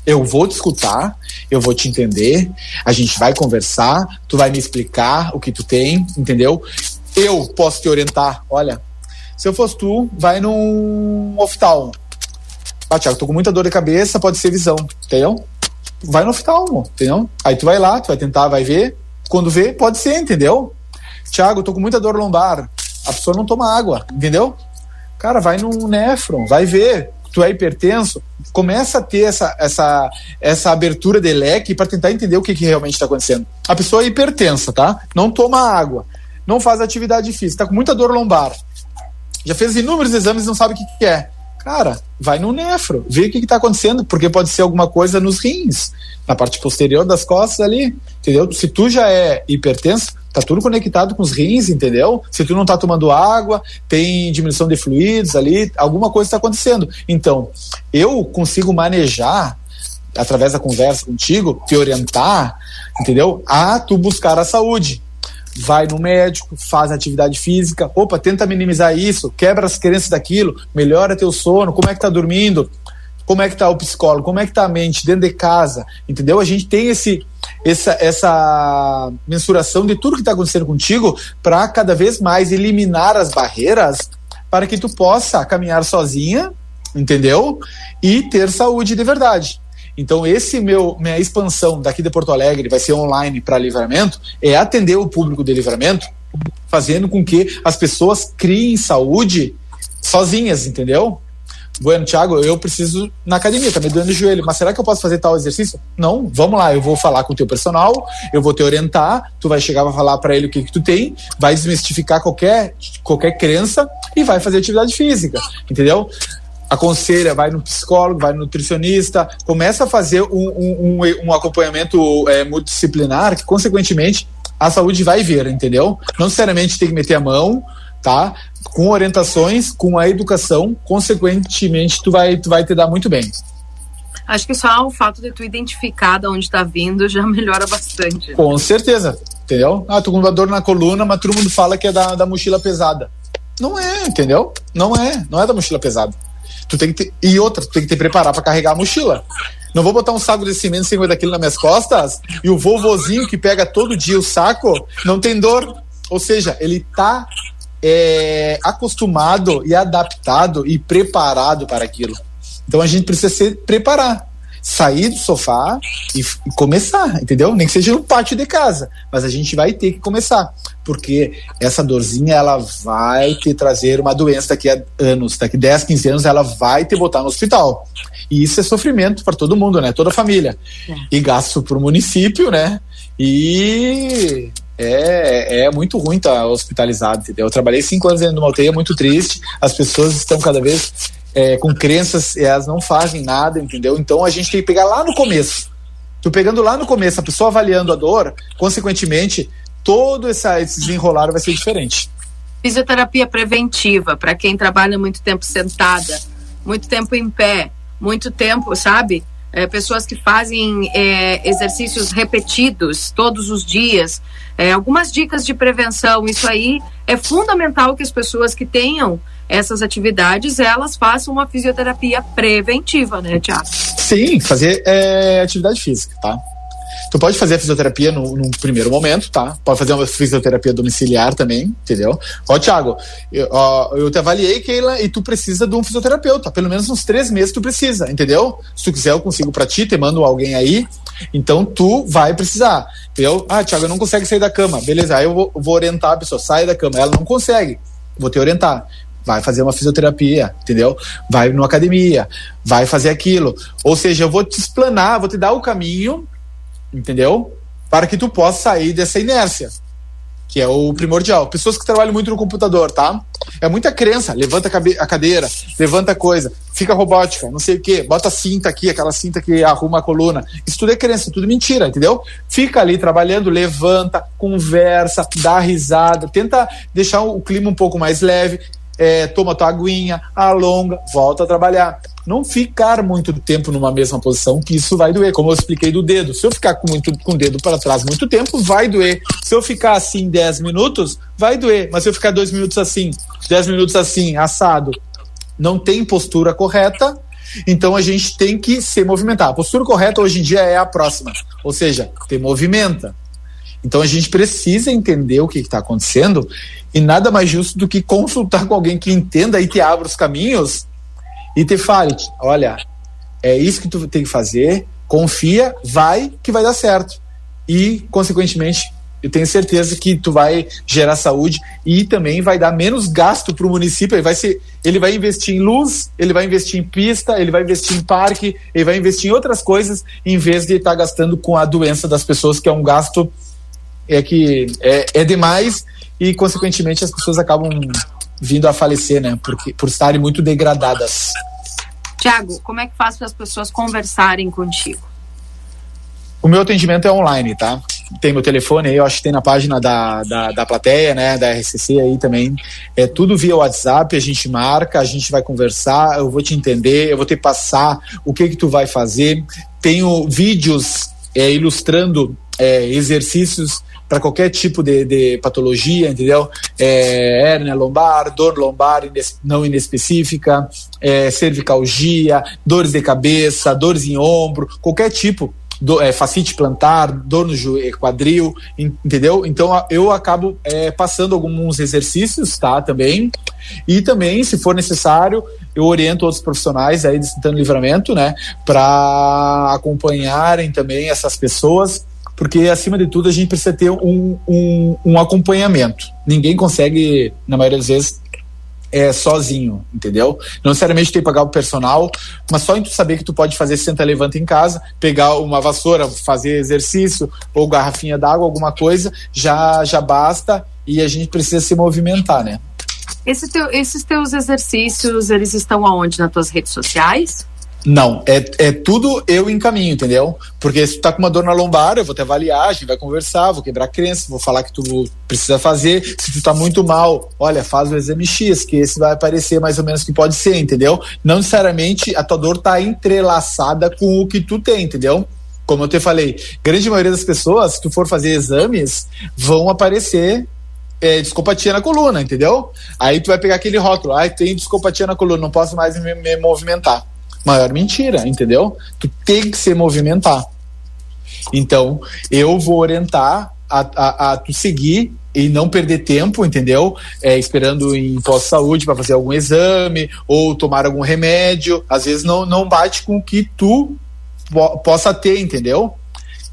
eu vou te escutar, eu vou te entender, a gente vai conversar, tu vai me explicar o que tu tem, entendeu? Eu posso te orientar, olha, se eu fosse tu, vai num oftalmo. Ah, Tiago, tô com muita dor de cabeça, pode ser visão, entendeu? Vai no oftalmo, entendeu? Aí tu vai lá, tu vai tentar, vai ver, quando vê, pode ser, entendeu? Tiago, tô com muita dor lombar, a pessoa não toma água, entendeu? Cara, vai no nefron, vai ver, tu é hipertenso, começa a ter essa, essa, essa abertura de leque para tentar entender o que, que realmente está acontecendo. A pessoa é hipertensa, tá? Não toma água, não faz atividade física, está com muita dor lombar. Já fez inúmeros exames e não sabe o que, que é. cara, vai no nefro, vê o que está acontecendo, porque pode ser alguma coisa nos rins, na parte posterior das costas ali, entendeu? Se tu já é hipertenso, tá tudo conectado com os rins, entendeu? Se tu não tá tomando água, tem diminuição de fluidos ali, alguma coisa está acontecendo. Então, eu consigo manejar através da conversa contigo, te orientar, entendeu? A tu buscar a saúde vai no médico, faz atividade física, opa, tenta minimizar isso, quebra as crenças daquilo, melhora teu sono, como é que tá dormindo, como é que tá o psicólogo, como é que tá a mente dentro de casa, entendeu? A gente tem esse essa, essa mensuração de tudo que está acontecendo contigo para cada vez mais eliminar as barreiras para que tu possa caminhar sozinha, entendeu? E ter saúde de verdade. Então, esse meu minha expansão daqui de Porto Alegre vai ser online para livramento, é atender o público de livramento, fazendo com que as pessoas criem saúde sozinhas, entendeu? Bueno, Thiago, eu preciso na academia, tá me doendo o joelho, mas será que eu posso fazer tal exercício? Não, vamos lá, eu vou falar com o teu personal, eu vou te orientar, tu vai chegar vai falar para ele o que que tu tem, vai desmistificar qualquer qualquer crença e vai fazer atividade física, entendeu? Aconselha, vai no psicólogo, vai no nutricionista, começa a fazer um, um, um, um acompanhamento é, multidisciplinar, que consequentemente a saúde vai vir, entendeu? Não necessariamente tem que meter a mão, tá? Com orientações, com a educação, consequentemente tu vai, tu vai te dar muito bem. Acho que só o fato de tu identificar de onde está vindo já *laughs* melhora bastante. Com certeza, entendeu? Ah, tô com uma dor na coluna, mas todo mundo fala que é da, da mochila pesada. Não é, entendeu? Não é, não é da mochila pesada. Tu tem que ter, e outra, tu tem que te preparar para carregar a mochila. Não vou botar um saco de cimento 50 quilos nas minhas costas e o vovozinho que pega todo dia o saco não tem dor. Ou seja, ele tá é, acostumado e adaptado e preparado para aquilo. Então a gente precisa se preparar sair do sofá e, e, começar, entendeu? Nem que seja no pátio de casa, mas a gente vai ter que começar, porque essa dorzinha ela vai te trazer uma doença daqui a anos, daqui 10, 15 anos ela vai te botar no hospital. E isso é sofrimento para todo mundo, né? Toda a família. É. E gasto para o município, né? E é, é muito ruim estar tá hospitalizado, entendeu? Eu trabalhei cinco anos dentro de uma UTI, é muito triste. As pessoas estão cada vez é, com crenças, elas não fazem nada, entendeu? Então a gente tem que pegar lá no começo. Tu pegando lá no começo, a pessoa avaliando a dor, consequentemente, todo essa, esse desenrolar vai ser diferente. Fisioterapia preventiva, para quem trabalha muito tempo sentada, muito tempo em pé, muito tempo, sabe? É, pessoas que fazem é, exercícios repetidos todos os dias, é, algumas dicas de prevenção. Isso aí é fundamental que as pessoas que tenham essas atividades, elas façam uma fisioterapia preventiva, né, Tiago? Sim, fazer é, atividade física, tá? Tu pode fazer a fisioterapia no, num primeiro momento, tá? Pode fazer uma fisioterapia domiciliar também, entendeu? Ó, Thiago, eu, ó, eu te avaliei, Keila, e tu precisa de um fisioterapeuta. Pelo menos uns três meses tu precisa, entendeu? Se tu quiser, eu consigo pra ti, te mando alguém aí. Então tu vai precisar. Entendeu? Ah, Thiago, eu não consigo sair da cama. Beleza, aí eu vou, vou orientar a pessoa, sai da cama. Ela não consegue. Vou te orientar vai fazer uma fisioterapia, entendeu? Vai numa academia, vai fazer aquilo. Ou seja, eu vou te explanar, vou te dar o caminho, entendeu? Para que tu possa sair dessa inércia, que é o primordial. Pessoas que trabalham muito no computador, tá? É muita crença, levanta a cadeira, levanta coisa, fica robótica, não sei o quê, bota cinta aqui, aquela cinta que arruma a coluna. Isso tudo é crença, tudo mentira, entendeu? Fica ali trabalhando, levanta, conversa, dá risada, tenta deixar o clima um pouco mais leve é, toma tua aguinha, alonga, volta a trabalhar. Não ficar muito tempo numa mesma posição, que isso vai doer. Como eu expliquei do dedo. Se eu ficar com, muito, com o dedo para trás muito tempo, vai doer. Se eu ficar assim 10 minutos, vai doer. Mas se eu ficar dois minutos assim, 10 minutos assim, assado, não tem postura correta, então a gente tem que se movimentar. A postura correta hoje em dia é a próxima. Ou seja, te movimenta. Então a gente precisa entender o que está acontecendo e nada mais justo do que consultar com alguém que entenda e te abra os caminhos e te fale: olha, é isso que tu tem que fazer, confia, vai que vai dar certo. E, consequentemente, eu tenho certeza que tu vai gerar saúde e também vai dar menos gasto para o município. Ele vai, ser, ele vai investir em luz, ele vai investir em pista, ele vai investir em parque, ele vai investir em outras coisas, em vez de estar tá gastando com a doença das pessoas, que é um gasto é que é, é demais e, consequentemente, as pessoas acabam vindo a falecer, né? Porque, por estarem muito degradadas. Tiago, como é que faz para as pessoas conversarem contigo? O meu atendimento é online, tá? Tem meu telefone aí, eu acho que tem na página da, da, da plateia, né? Da RCC aí também. É tudo via WhatsApp, a gente marca, a gente vai conversar, eu vou te entender, eu vou te passar o que que tu vai fazer. Tenho vídeos é, ilustrando é, exercícios para qualquer tipo de, de patologia, entendeu? É, hérnia lombar, dor lombar não inespecífica, é, cervicalgia, dores de cabeça, dores em ombro, qualquer tipo do, é, facite plantar, dor no joelho, quadril, entendeu? Então eu acabo é, passando alguns exercícios, tá? Também. E também, se for necessário, eu oriento outros profissionais aí de Santana Livramento, né? Para acompanharem também essas pessoas porque acima de tudo a gente precisa ter um, um, um, acompanhamento. Ninguém consegue, na maioria das vezes, é, sozinho, entendeu? Não necessariamente tem que pagar o personal, mas só em tu saber que tu pode fazer senta levanta em casa, pegar uma vassoura, fazer exercício ou garrafinha d'água, alguma coisa, já já basta e a gente precisa se movimentar, né? Esse teu, esses teus exercícios, eles estão aonde? Nas tuas redes sociais? Não, é, é tudo eu encaminho, entendeu? Porque se tu tá com uma dor na lombar, eu vou te avaliar, a gente vai conversar, vou quebrar crença, vou falar que tu precisa fazer. Se tu tá muito mal, olha, faz o exame X, que esse vai aparecer mais ou menos que pode ser, entendeu? Não necessariamente a tua dor tá entrelaçada com o que tu tem, entendeu? Como eu te falei, grande maioria das pessoas, se tu for fazer exames, vão aparecer é, discopatia na coluna, entendeu? Aí tu vai pegar aquele rótulo, ah, tem discopatia na coluna, não posso mais me, me movimentar maior mentira, entendeu? Tu tem que se movimentar. Então, eu vou orientar a, a, a tu seguir e não perder tempo, entendeu? É, esperando em pós-saúde para fazer algum exame ou tomar algum remédio. Às vezes não, não bate com o que tu po possa ter, entendeu?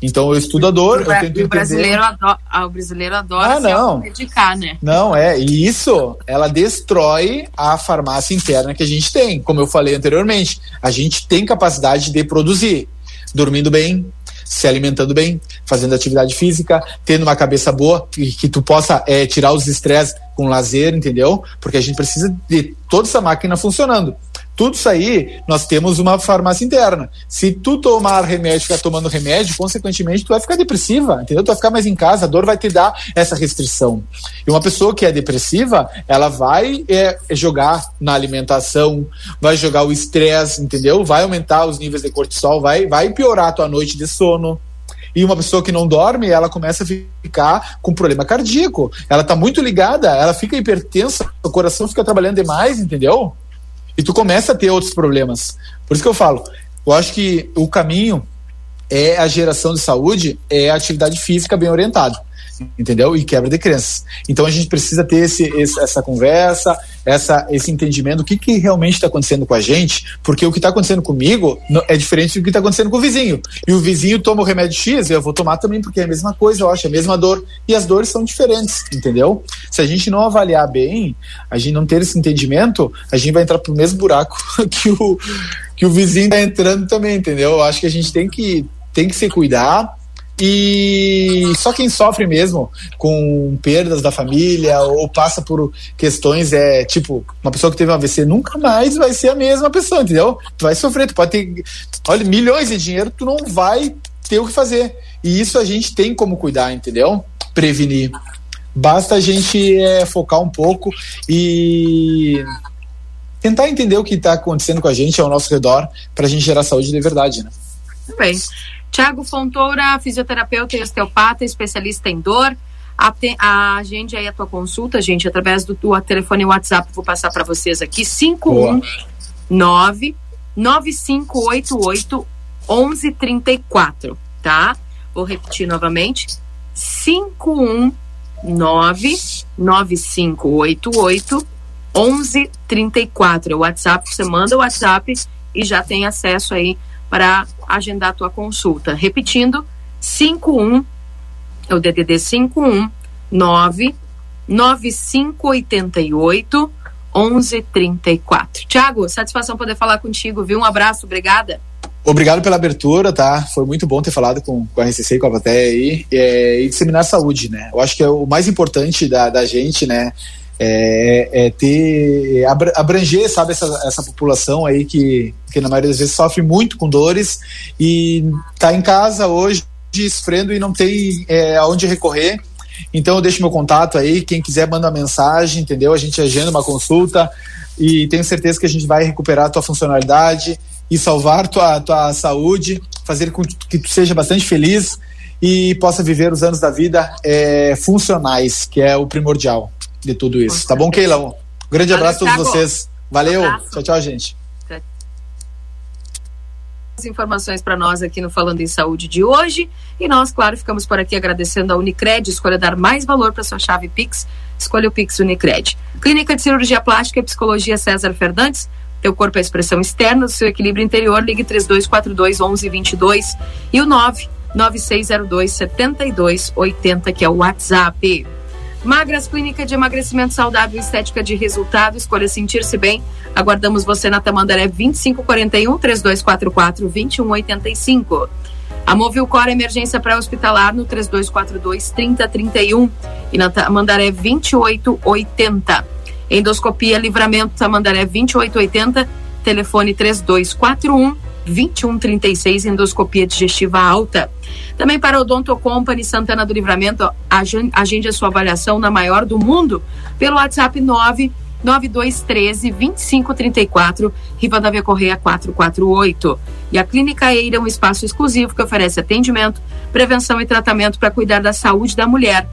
Então eu estudo a dor, o, eu tento o brasileiro adora, ah, o brasileiro adora ah, não. medicar, né? Não, é, e isso, ela destrói a farmácia interna que a gente tem, como eu falei anteriormente. A gente tem capacidade de produzir, dormindo bem, se alimentando bem, fazendo atividade física, tendo uma cabeça boa, que, que tu possa é, tirar os estresses com lazer, entendeu? Porque a gente precisa de toda essa máquina funcionando. Tudo isso aí, nós temos uma farmácia interna. Se tu tomar remédio, ficar tomando remédio, consequentemente, tu vai ficar depressiva, entendeu? Tu vai ficar mais em casa, a dor vai te dar essa restrição. E uma pessoa que é depressiva, ela vai é, jogar na alimentação, vai jogar o estresse, entendeu? Vai aumentar os níveis de cortisol, vai, vai piorar a tua noite de sono. E uma pessoa que não dorme, ela começa a ficar com problema cardíaco. Ela tá muito ligada, ela fica hipertensa, o coração fica trabalhando demais, entendeu? E tu começa a ter outros problemas. Por isso que eu falo, eu acho que o caminho é a geração de saúde, é a atividade física bem orientada entendeu? E quebra de crenças. Então a gente precisa ter esse, essa conversa, essa, esse entendimento do que, que realmente está acontecendo com a gente, porque o que está acontecendo comigo é diferente do que está acontecendo com o vizinho. E o vizinho toma o remédio X, eu vou tomar também, porque é a mesma coisa, eu acho, é a mesma dor. E as dores são diferentes, entendeu? Se a gente não avaliar bem, a gente não ter esse entendimento, a gente vai entrar pro mesmo buraco *laughs* que o, que o vizinho está entrando também, entendeu? Eu acho que a gente tem que, tem que se cuidar e só quem sofre mesmo com perdas da família ou passa por questões é tipo, uma pessoa que teve um AVC nunca mais vai ser a mesma pessoa, entendeu? Tu vai sofrer, tu pode ter, olha, milhões de dinheiro, tu não vai ter o que fazer. E isso a gente tem como cuidar, entendeu? Prevenir. Basta a gente é, focar um pouco e tentar entender o que está acontecendo com a gente ao nosso redor para a gente gerar saúde de verdade, né? Muito bem. Tiago Fontoura, fisioterapeuta e osteopata, especialista em dor. Agende aí a tua consulta, gente, através do tua telefone e WhatsApp. Vou passar para vocês aqui: 519 9588 1134, tá? Vou repetir novamente: 519 9588 1134. É o WhatsApp, você manda o WhatsApp e já tem acesso aí para agendar a tua consulta. Repetindo, 51 é o DDD 51 9 9588 1134. Tiago, satisfação poder falar contigo, viu? Um abraço, obrigada. Obrigado pela abertura, tá? Foi muito bom ter falado com, com a RCC e com a plateia aí. É, e disseminar saúde, né? Eu acho que é o mais importante da, da gente, né? É, é ter abranger sabe essa, essa população aí que, que na maioria das vezes sofre muito com dores e tá em casa hoje esfrendo e não tem é, aonde recorrer. Então eu deixo meu contato aí quem quiser manda mensagem entendeu? A gente agenda uma consulta e tenho certeza que a gente vai recuperar a tua funcionalidade e salvar tua tua saúde fazer com que tu seja bastante feliz e possa viver os anos da vida é, funcionais que é o primordial de tudo isso. Tá bom, Keilão? grande Valeu, abraço a todos vocês. Valeu. Tchau, tchau, gente. As informações para nós aqui no Falando em Saúde de hoje. E nós, claro, ficamos por aqui agradecendo a Unicred. Escolha dar mais valor para sua chave Pix. Escolha o Pix Unicred. Clínica de Cirurgia Plástica e Psicologia César Fernandes. Teu corpo é a expressão externa do seu equilíbrio interior. Ligue 3242 1122 e o 99602 7280, que é o WhatsApp. Magras Clínica de Emagrecimento Saudável Estética de Resultado. Escolha sentir-se bem. Aguardamos você na Tamandaré 2541 3244 2185. A Movilcor Emergência Pré-Hospitalar no 3242 3031 e na Tamandaré 2880. Endoscopia Livramento Tamandaré 2880, telefone 3241 2136, endoscopia digestiva alta. Também para Odonto Company Santana do Livramento, agende a sua avaliação na maior do mundo pelo WhatsApp 9 9213 2534, Rivadavia Correia 448. E a Clínica Eira é um espaço exclusivo que oferece atendimento, prevenção e tratamento para cuidar da saúde da mulher.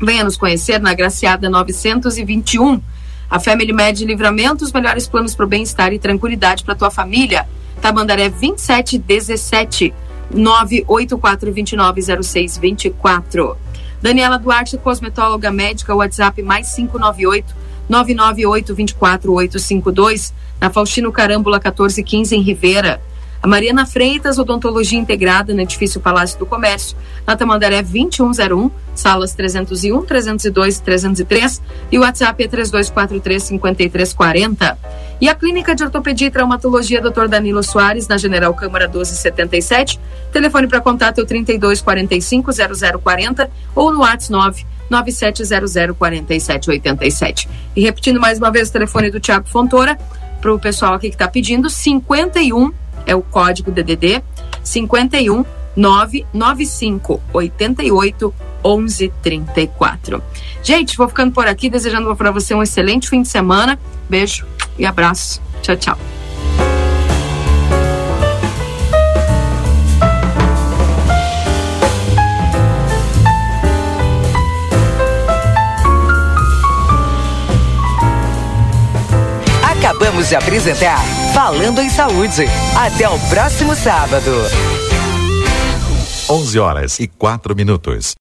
Venha nos conhecer na Graciada 921. A Family Med Livramento, os melhores planos para o bem-estar e tranquilidade para tua família. Tamandaré 2717 984290624. Daniela Duarte, cosmetóloga médica, WhatsApp mais 598 998 24852, na Faustino Carambula 1415 em Rivera. A Mariana Freitas, Odontologia Integrada, no edifício Palácio do Comércio, na Tamandaré 2101, salas 301, 302 e 303, e o WhatsApp é 3243 5340. E a Clínica de Ortopedia e Traumatologia Dr. Danilo Soares, na General Câmara 1277. Telefone para contato é o 3245 0040 ou no WhatsApp 9 97004787. E repetindo mais uma vez o telefone do Tiago Fontoura, para o pessoal aqui que está pedindo, 51 é o código DDD 51 995 88 11 34. Gente, vou ficando por aqui, desejando para você um excelente fim de semana. Beijo e abraço. Tchau, tchau. Acabamos de apresentar Falando em Saúde. Até o próximo sábado. 11 horas e 4 minutos.